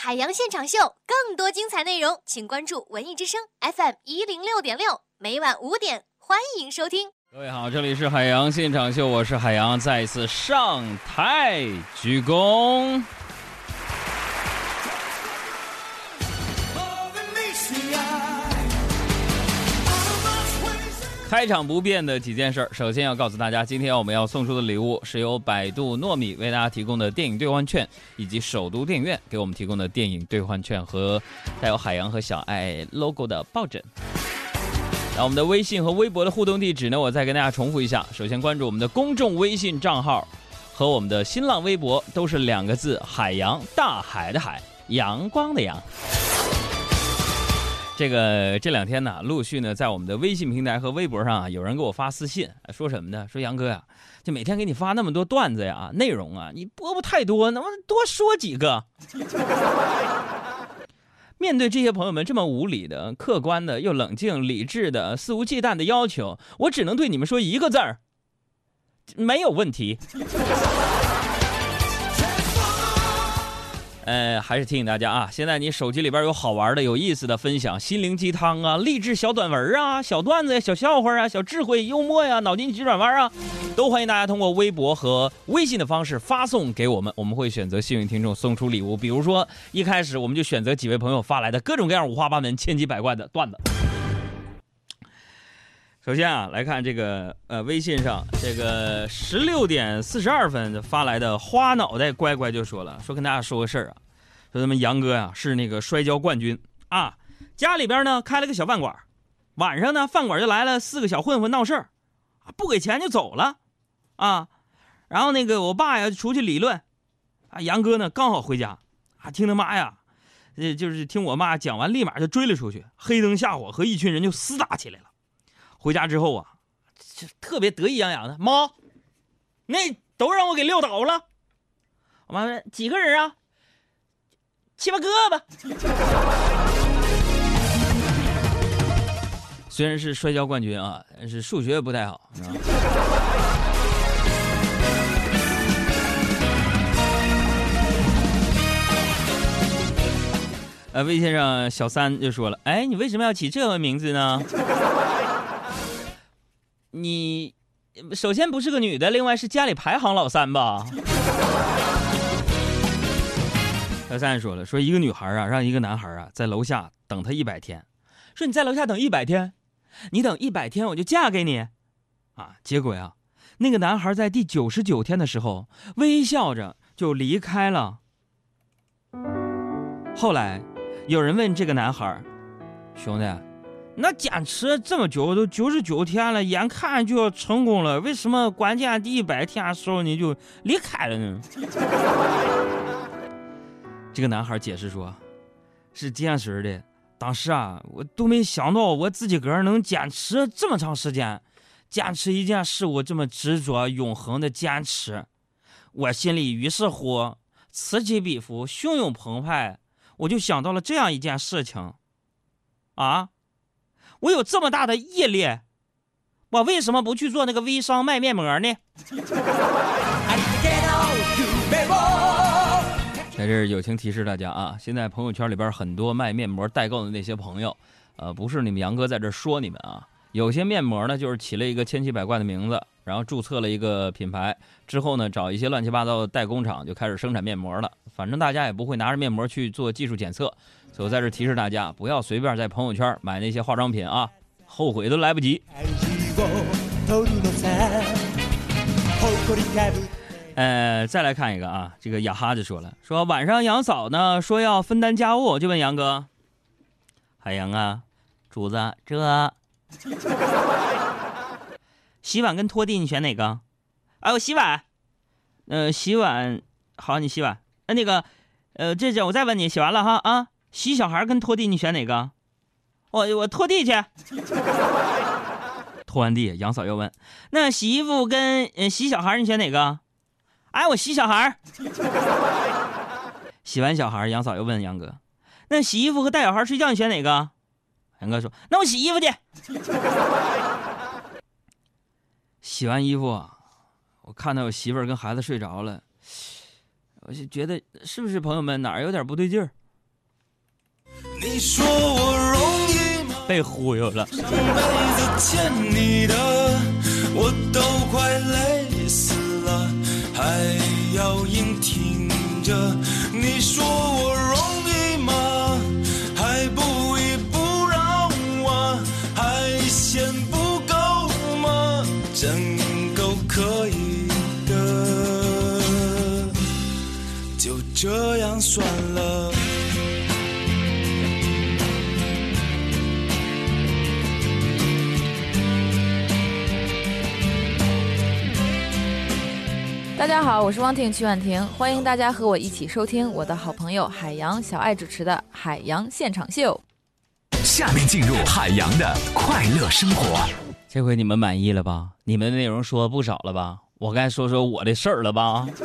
海洋现场秀更多精彩内容，请关注文艺之声 FM 一零六点六，每晚五点欢迎收听。各位好，这里是海洋现场秀，我是海洋，再一次上台鞠躬。开场不变的几件事儿，首先要告诉大家，今天我们要送出的礼物是由百度糯米为大家提供的电影兑换券，以及首都电影院给我们提供的电影兑换券和带有海洋和小爱 logo 的抱枕。那我们的微信和微博的互动地址呢？我再跟大家重复一下：首先关注我们的公众微信账号，和我们的新浪微博都是两个字“海洋”，大海的海，阳光的阳。这个这两天呢，陆续呢在我们的微信平台和微博上啊，有人给我发私信，说什么呢？说杨哥呀，就每天给你发那么多段子呀，内容啊，你播不太多，能不能多说几个？面对这些朋友们这么无理的、客观的又冷静、理智的、肆无忌惮的要求，我只能对你们说一个字儿：没有问题。呃，还是提醒大家啊，现在你手机里边有好玩的、有意思的分享，心灵鸡汤啊、励志小短文啊、小段子呀、小笑话啊、小智慧、幽默呀、脑筋急转弯啊，都欢迎大家通过微博和微信的方式发送给我们，我们会选择幸运听众送出礼物。比如说，一开始我们就选择几位朋友发来的各种各样、五花八门、千奇百怪的段子。首先啊，来看这个呃，微信上这个十六点四十二分发来的花脑袋乖乖就说了，说跟大家说个事儿啊，说咱们杨哥呀是那个摔跤冠军啊，家里边呢开了个小饭馆，晚上呢饭馆就来了四个小混混闹事儿，不给钱就走了，啊，然后那个我爸呀出去理论，啊杨哥呢刚好回家，啊听他妈呀，呃就是听我妈讲完，立马就追了出去，黑灯瞎火和一群人就厮打起来了。回家之后啊，特别得意洋洋的。妈，那都让我给撂倒了。我妈问几个人啊？七八个吧。虽然是摔跤冠军啊，但是数学不太好。呃，魏先生小三就说了：“哎，你为什么要起这个名字呢？”你首先不是个女的，另外是家里排行老三吧？小三说了，说一个女孩啊，让一个男孩啊在楼下等她一百天，说你在楼下等一百天，你等一百天我就嫁给你，啊！结果呀，那个男孩在第九十九天的时候微笑着就离开了。后来有人问这个男孩，兄弟。那坚持这么久，都九十九天了，眼看就要成功了，为什么关键第一百天的时候你就离开了呢？这个男孩解释说：“是这样式的，当时啊，我都没想到我自己个儿能坚持这么长时间，坚持一件事物这么执着、永恒的坚持，我心里于是乎此起彼伏、汹涌澎湃，我就想到了这样一件事情，啊。”我有这么大的毅力，我为什么不去做那个微商卖面膜呢？在这儿友情提示大家啊，现在朋友圈里边很多卖面膜代购的那些朋友，呃，不是你们杨哥在这说你们啊，有些面膜呢就是起了一个千奇百怪的名字，然后注册了一个品牌之后呢，找一些乱七八糟的代工厂就开始生产面膜了。反正大家也不会拿着面膜去做技术检测。所以我在这提示大家，不要随便在朋友圈买那些化妆品啊，后悔都来不及。呃，再来看一个啊，这个雅哈就说了，说晚上杨嫂呢说要分担家务，就问杨哥，海洋啊，主子这洗碗跟拖地你选哪个？哎，我洗碗。呃，洗碗好，你洗碗。那那个，呃，这这我再问你，洗完了哈啊。洗小孩跟拖地，你选哪个？我我拖地去。拖完地，杨嫂又问：“那洗衣服跟呃洗小孩，你选哪个？”哎，我洗小孩。洗完小孩，杨嫂又问杨哥：“那洗衣服和带小孩睡觉，你选哪个？”杨哥说：“那我洗衣服去。”洗完衣服，我看到我媳妇儿跟孩子睡着了，我就觉得是不是朋友们哪儿有点不对劲儿？你说我容易吗？被忽悠了。上辈子欠你的，我都快累死了，还要硬挺着。你说我容易吗？还不依不饶啊，还嫌不够吗？真够可以的，就这样算了。家好，我是汪婷曲婉婷，欢迎大家和我一起收听我的好朋友海洋小爱主持的《海洋现场秀》。下面进入海洋的快乐生活。这回你们满意了吧？你们的内容说不少了吧？我该说说我的事儿了吧？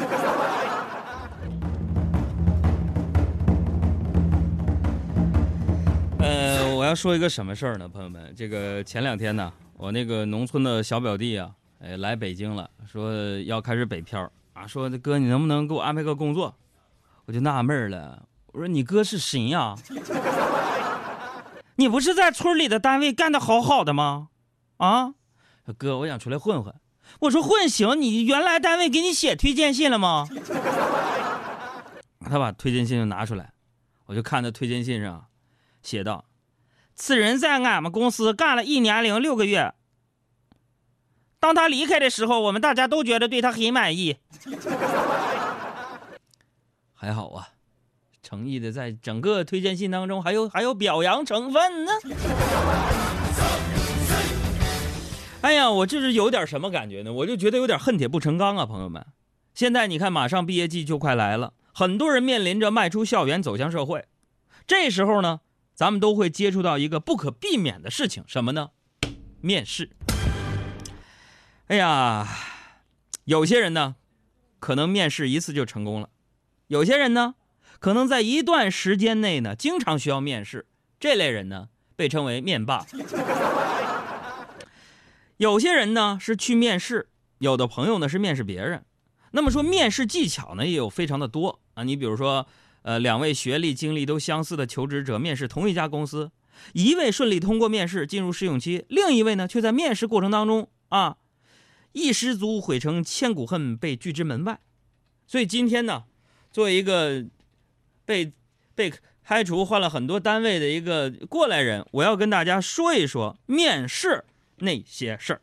呃，我要说一个什么事儿呢，朋友们？这个前两天呢，我那个农村的小表弟啊，哎，来北京了，说要开始北漂啊，说哥，你能不能给我安排个工作？我就纳闷了，我说你哥是谁呀？你不是在村里的单位干的好好的吗？啊，哥，我想出来混混。我说混行，你原来单位给你写推荐信了吗？他把推荐信就拿出来，我就看那推荐信上写道：“此人在俺们公司干了一年零六个月。当他离开的时候，我们大家都觉得对他很满意。还好啊，诚意的在整个推荐信当中还有还有表扬成分呢。”哎呀，我这是有点什么感觉呢？我就觉得有点恨铁不成钢啊，朋友们。现在你看，马上毕业季就快来了，很多人面临着迈出校园走向社会。这时候呢，咱们都会接触到一个不可避免的事情，什么呢？面试。哎呀，有些人呢，可能面试一次就成功了；有些人呢，可能在一段时间内呢，经常需要面试。这类人呢，被称为面霸。有些人呢是去面试，有的朋友呢是面试别人。那么说面试技巧呢也有非常的多啊。你比如说，呃，两位学历经历都相似的求职者面试同一家公司，一位顺利通过面试进入试用期，另一位呢却在面试过程当中啊，一失足毁成千古恨，被拒之门外。所以今天呢，作为一个被被开除换了很多单位的一个过来人，我要跟大家说一说面试。那些事儿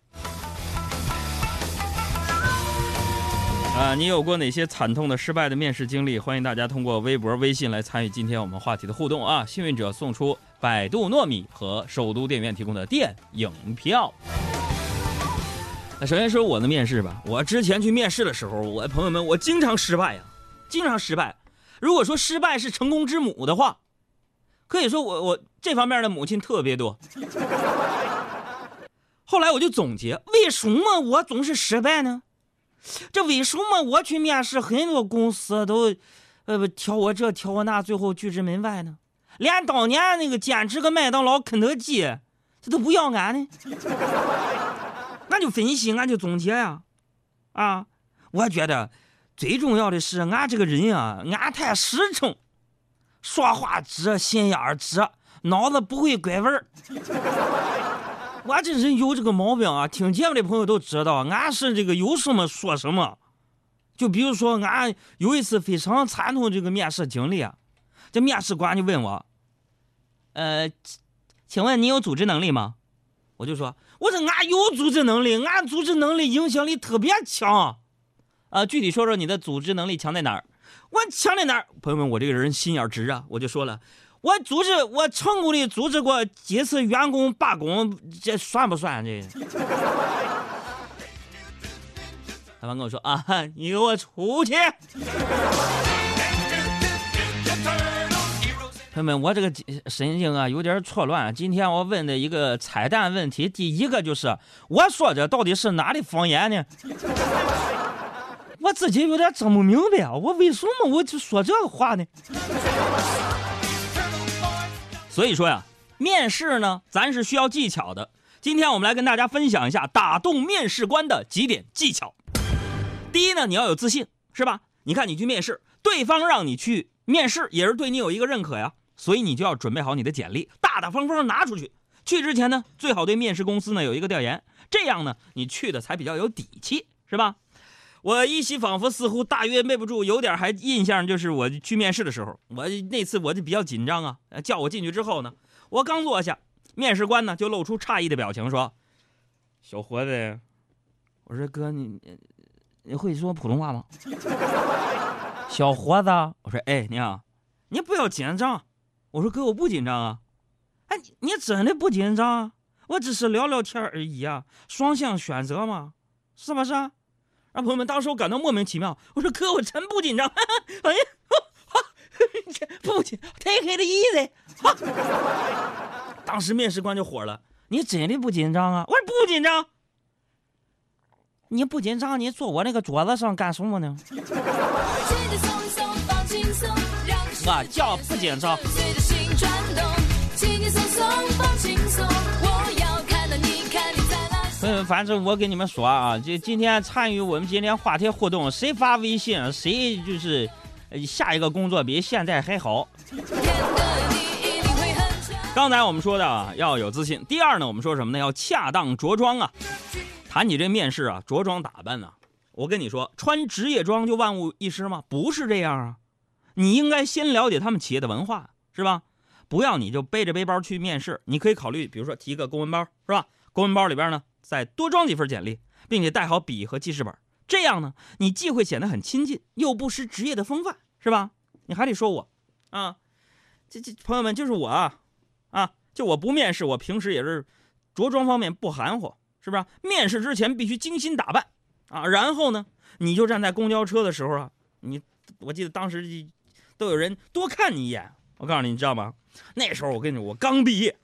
啊，你有过哪些惨痛的失败的面试经历？欢迎大家通过微博、微信来参与今天我们话题的互动啊！幸运者送出百度糯米和首都电影院提供的电影票。首先说我的面试吧，我之前去面试的时候，我朋友们，我经常失败呀，经常失败。如果说失败是成功之母的话，可以说我我这方面的母亲特别多。后来我就总结，为什么我总是失败呢？这为什么我去面试，很多公司都，呃，挑我这挑我那，最后拒之门外呢？连当年那个兼职个麦当劳、肯德基，这都不要俺呢？俺就分析，俺就总结呀，啊，我觉得最重要的是俺这个人啊，俺太实诚，说话直，心眼儿直，脑子不会拐弯儿。我这人有这个毛病啊，听节目的朋友都知道，俺是这个有什么说什么。就比如说，俺有一次非常惨痛这个面试经历啊，这面试官就问我，呃，请问你有组织能力吗？我就说，我说俺有组织能力，俺组织能力影响力特别强。啊，具体说说你的组织能力强在哪儿？我强在哪儿？朋友们，我这个人心眼直啊，我就说了。我组织，我成功的组织过几次员工罢工，这算不算这？老板跟我说啊，你给我出去！朋友们，我这个神经啊有点错乱。今天我问的一个彩蛋问题，第一个就是我说这到底是哪里方言呢？我自己有点整不明白啊，我为什么我就说这个话呢？所以说呀，面试呢，咱是需要技巧的。今天我们来跟大家分享一下打动面试官的几点技巧。第一呢，你要有自信，是吧？你看你去面试，对方让你去面试，也是对你有一个认可呀。所以你就要准备好你的简历，大大方方拿出去。去之前呢，最好对面试公司呢有一个调研，这样呢，你去的才比较有底气，是吧？我依稀仿佛似乎大约背不住，有点还印象，就是我去面试的时候，我那次我就比较紧张啊。叫我进去之后呢，我刚坐下，面试官呢就露出诧异的表情，说：“小伙子，我说哥，你你会说普通话吗？” 小伙子，我说：“哎，你好，你不要紧张。”我说：“哥，我不紧张啊。”哎，你真的不紧张？我只是聊聊天而已啊，双向选择嘛，是不是？啊，朋友们，当时我感到莫名其妙。我说哥，我真不紧张。哎呀，不紧，take it easy。当时面试官就火了，你真的不紧张啊？我说不紧张。你不紧张，你坐我那个桌子上干什么呢？我叫不紧张。嗯，反正我跟你们说啊，就今天参与我们今天话题互动，谁发微信，谁就是下一个工作比现在还好。刚才我们说的啊，要有自信。第二呢，我们说什么呢？要恰当着装啊。谈起这面试啊，着装打扮呢，我跟你说，穿职业装就万无一失吗？不是这样啊。你应该先了解他们企业的文化，是吧？不要你就背着背包去面试，你可以考虑，比如说提个公文包，是吧？公文包里边呢，再多装几份简历，并且带好笔和记事本，这样呢，你既会显得很亲近，又不失职业的风范，是吧？你还得说我，啊，这这朋友们就是我啊，啊，就我不面试，我平时也是着装方面不含糊，是不是？面试之前必须精心打扮啊，然后呢，你就站在公交车的时候啊，你我记得当时都有人多看你一眼，我告诉你，你知道吗？那时候我跟你说，我刚毕业，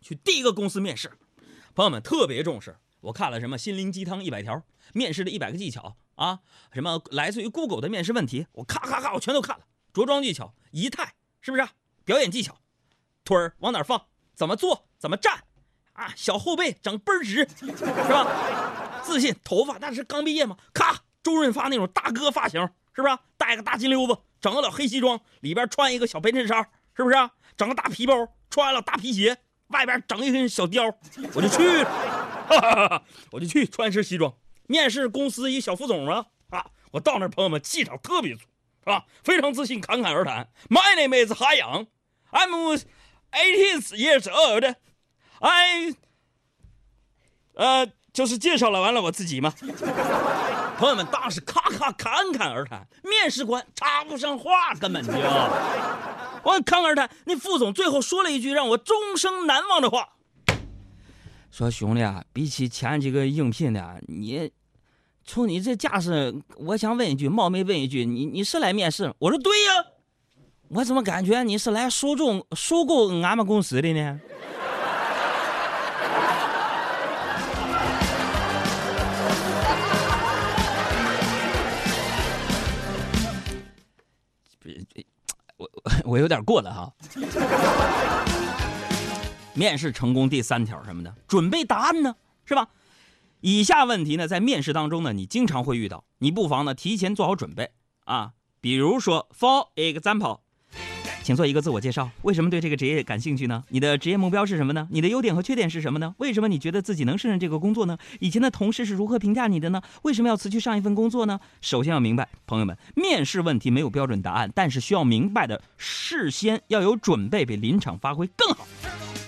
去第一个公司面试，朋友们特别重视。我看了什么心灵鸡汤一百条，面试的一百个技巧啊，什么来自于 Google 的面试问题，我咔咔咔我全都看了。着装技巧、仪态是不是？表演技巧，腿儿往哪放？怎么坐？怎么站？啊，小后背整倍儿直，是吧？自信，头发那是刚毕业嘛，咔，周润发那种大哥发型，是不是？戴个大金溜子，整个老黑西装，里边穿一个小白衬衫。是不是啊？整个大皮包，穿了大皮鞋，外边整一根小貂，我就去，我就去穿一身西装面试公司一小副总啊啊！我到那朋友们气场特别足，是吧？非常自信，侃侃而谈。My name is 海洋，I'm eighteen years old。I，呃，就是介绍了完了我自己嘛。朋友们当时咔咔侃侃而谈，面试官插不上话，根本就。我侃侃而谈，那副总最后说了一句让我终生难忘的话：“说兄弟啊，比起前几个应聘的，你从你这架势，我想问一句，冒昧问一句，你你是来面试？”我说：“对呀，我怎么感觉你是来收购收购俺们公司的呢？” 我有点过了哈。面试成功第三条什么的，准备答案呢，是吧？以下问题呢，在面试当中呢，你经常会遇到，你不妨呢提前做好准备啊。比如说，for example。请做一个自我介绍。为什么对这个职业感兴趣呢？你的职业目标是什么呢？你的优点和缺点是什么呢？为什么你觉得自己能胜任这个工作呢？以前的同事是如何评价你的呢？为什么要辞去上一份工作呢？首先要明白，朋友们，面试问题没有标准答案，但是需要明白的，事先要有准备，比临场发挥更好。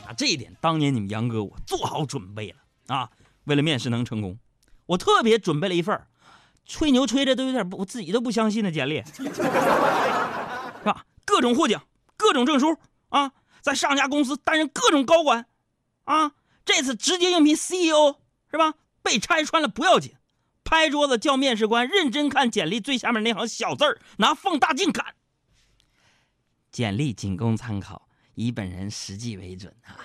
啊，这一点当年你们杨哥我做好准备了啊！为了面试能成功，我特别准备了一份吹牛吹的都有点不，我自己都不相信的简历，是吧？各种获奖。各种证书啊，在上家公司担任各种高管，啊，这次直接应聘 CEO 是吧？被拆穿了不要紧，拍桌子叫面试官认真看简历最下面那行小字儿，拿放大镜看。简历仅供参考，以本人实际为准啊。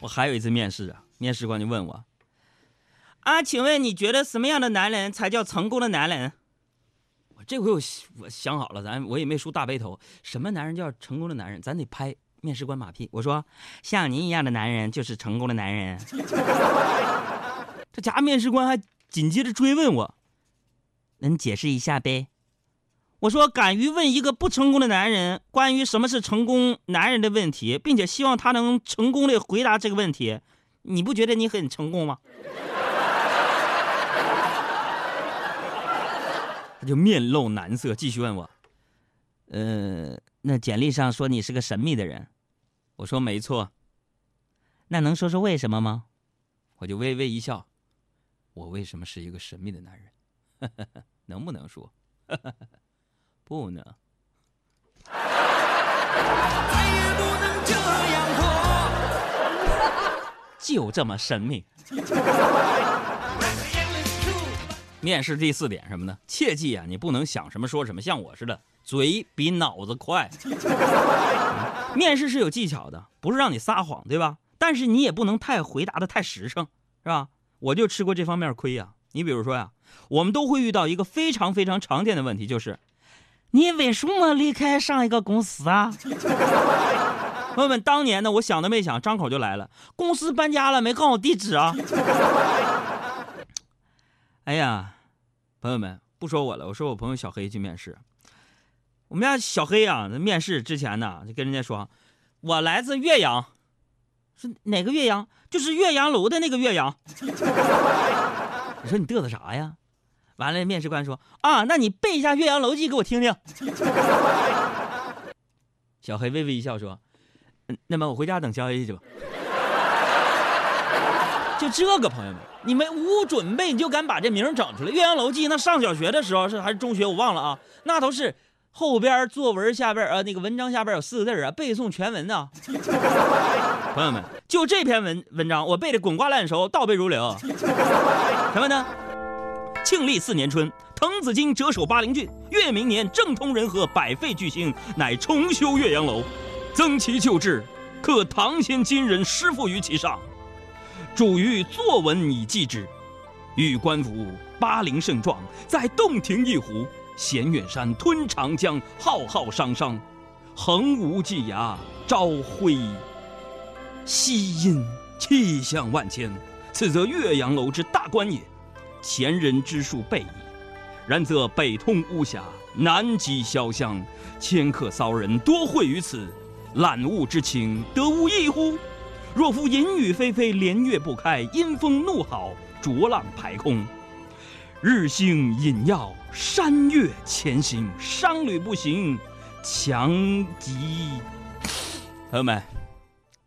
我还有一次面试啊，面试官就问我。啊，请问你觉得什么样的男人才叫成功的男人？我这回我我想好了，咱我也没梳大背头，什么男人叫成功的男人？咱得拍面试官马屁。我说，像您一样的男人就是成功的男人。这家面试官还紧接着追问我：“能解释一下呗？”我说：“敢于问一个不成功的男人关于什么是成功男人的问题，并且希望他能成功的回答这个问题，你不觉得你很成功吗？”他就面露难色，继续问我：“呃，那简历上说你是个神秘的人。”我说：“没错。”那能说说为什么吗？我就微微一笑。我为什么是一个神秘的男人？能不能说？不能。再也不能这样活。就这么神秘。面试第四点什么呢？切记啊，你不能想什么说什么，像我似的，嘴比脑子快。面试是有技巧的，不是让你撒谎，对吧？但是你也不能太回答的太实诚，是吧？我就吃过这方面亏呀。你比如说呀，我们都会遇到一个非常非常常见的问题，就是你为什么离开上一个公司啊？朋友们，当年呢，我想都没想，张口就来了，公司搬家了，没告诉我地址啊。哎呀，朋友们，不说我了，我说我朋友小黑去面试。我们家小黑啊，那面试之前呢，就跟人家说，我来自岳阳。是哪个岳阳？就是岳阳楼的那个岳阳。你说你嘚瑟啥呀？完了，面试官说啊，那你背一下《岳阳楼记》给我听听。小黑微微一笑说：“，那么我回家等消息去吧。”就这个朋友们，你们无准备你就敢把这名整出来？《岳阳楼记》那上小学的时候是还是中学我忘了啊，那都是。后边作文下边呃那个文章下边有四个字啊，背诵全文呢。朋友们，就这篇文文章，我背的滚瓜烂熟，倒背如流。什么呢？庆历四年春，滕子京谪守巴陵郡，越明年政通人和，百废具兴，乃重修岳阳楼，增其旧制，刻唐先今人诗赋于其上，主欲作文以记之。欲观夫巴陵胜状，在洞庭一湖。衔远山，吞长江，浩浩汤汤，横无际涯，朝晖夕阴，气象万千。此则岳阳楼之大观也。前人之述备矣。然则北通巫峡，南极潇湘，迁客骚人多会于此，览物之情得无异乎？若夫淫雨霏霏，连月不开，阴风怒号，浊浪排空。日星隐曜，山岳前行，商旅不行，强极。朋友们，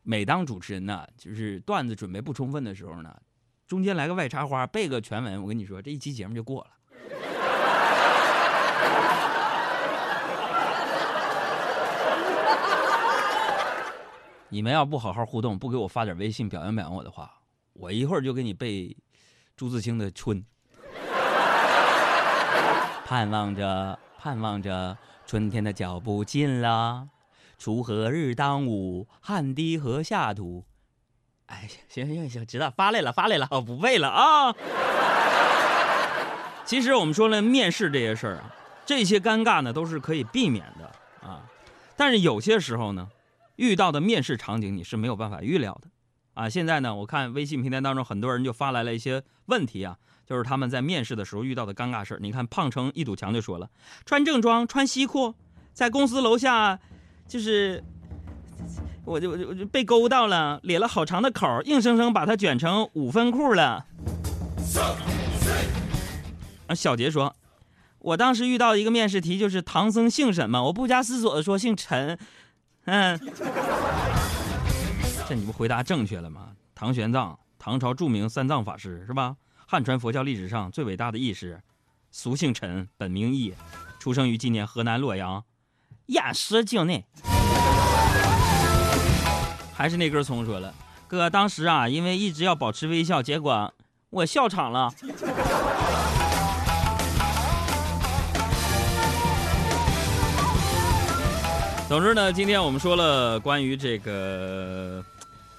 每当主持人呢，就是段子准备不充分的时候呢，中间来个外插花，背个全文，我跟你说，这一期节目就过了。你们要不好好互动，不给我发点微信表扬表扬我的话，我一会儿就给你背朱自清的《春》。盼望着，盼望着，春天的脚步近了。锄禾日当午，汗滴禾下土。哎，行行行行，知道发来了，发来了，我不背了啊。其实我们说了，面试这些事儿啊，这些尴尬呢都是可以避免的啊。但是有些时候呢，遇到的面试场景你是没有办法预料的啊。现在呢，我看微信平台当中很多人就发来了一些问题啊。就是他们在面试的时候遇到的尴尬事儿。你看，胖成一堵墙就说了，穿正装，穿西裤，在公司楼下，就是，我就我就我就被勾到了，咧了好长的口，硬生生把它卷成五分裤了。小杰说，我当时遇到一个面试题，就是唐僧姓什么？我不加思索的说姓陈。嗯，这你不回答正确了吗？唐玄奘，唐朝著名三藏法师是吧？汉传佛教历史上最伟大的义士，俗姓陈，本名义，出生于今年河南洛阳，偃师境内。还是那根葱说了，哥，当时啊，因为一直要保持微笑，结果我笑场了。总之呢，今天我们说了关于这个。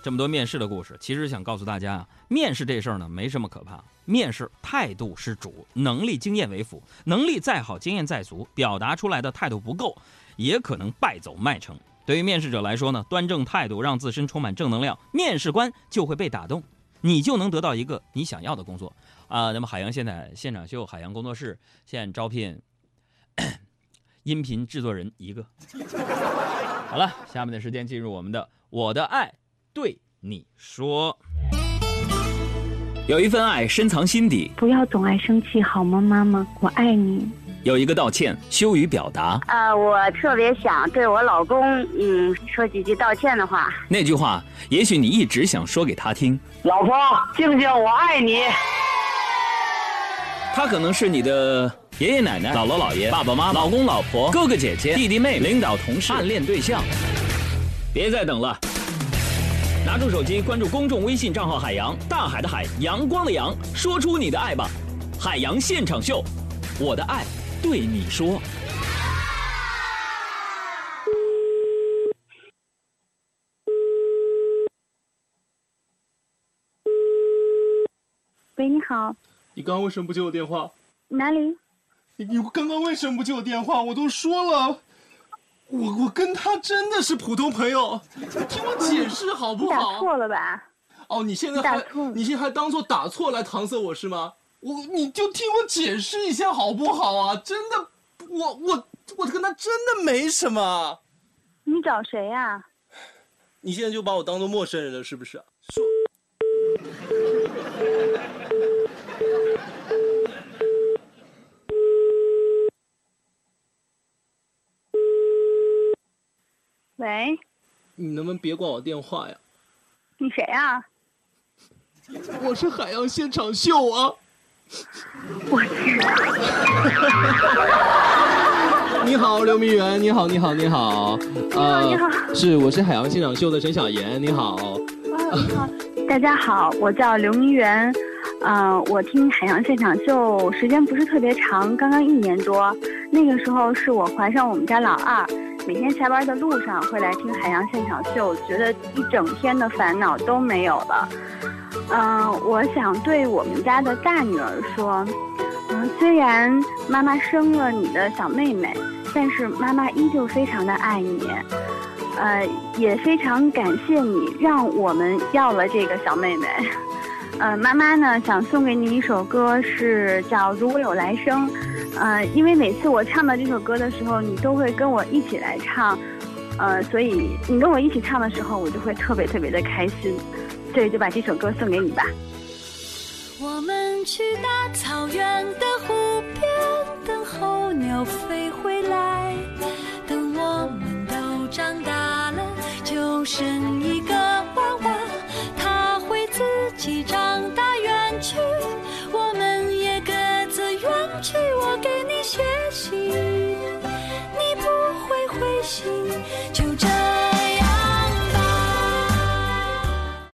这么多面试的故事，其实想告诉大家啊，面试这事儿呢没什么可怕。面试态度是主，能力经验为辅。能力再好，经验再足，表达出来的态度不够，也可能败走麦城。对于面试者来说呢，端正态度，让自身充满正能量，面试官就会被打动。你就能得到一个你想要的工作啊。那么海洋现在现场秀海洋工作室现招聘音频制作人一个。好了，下面的时间进入我们的我的爱对你说。有一份爱深藏心底，不要总爱生气好吗，妈妈？我爱你。有一个道歉羞于表达，呃，我特别想对我老公，嗯，说几句道歉的话。那句话也许你一直想说给他听。老婆，静静，我爱你。他可能是你的爷爷奶奶、姥姥姥爷、爸爸妈妈、老公老婆、哥哥姐姐、弟弟妹妹、领导同事、暗恋对象。别再等了，拿出手机关注公众微信账号“海洋大海的海阳光的阳”，说出你的爱吧！海洋现场秀，我的爱对你说。喂，你好，你刚刚为什么不接我电话？哪里？你你刚刚为什么不接我电话？我都说了，我我跟他真的是普通朋友，你听我解释好不好打好？错了吧？哦，你现在还打你现在还当做打错来搪塞我是吗？我你就听我解释一下好不好啊？真的，我我我跟他真的没什么。你找谁呀、你现在就把我当做陌生人了是不是？说喂，你能不能别挂我电话呀？你谁啊？我是海洋现场秀啊！我去，你好，刘明媛，你好，你好，你好，呃，你好是我是海洋现场秀的陈小妍，你好，啊，你好，大家好，我叫刘明媛，嗯、我听海洋现场秀时间不是特别长，刚刚一年多。那个时候是我怀上我们家老二，每天下班的路上会来听海洋现场秀，觉得一整天的烦恼都没有了。嗯、我想对我们家的大女儿说，嗯、虽然妈妈生了你的小妹妹，但是妈妈依旧非常的爱你。呃，也非常感谢你让我们要了这个小妹妹。呃，妈妈呢想送给你一首歌，是叫《如果有来生》。呃，因为每次我唱到这首歌的时候，你都会跟我一起来唱，呃，所以你跟我一起唱的时候，我就会特别特别的开心，所以就把这首歌送给你吧。我们去大草原的湖边等候鸟飞回来，等我们都长大了，就生。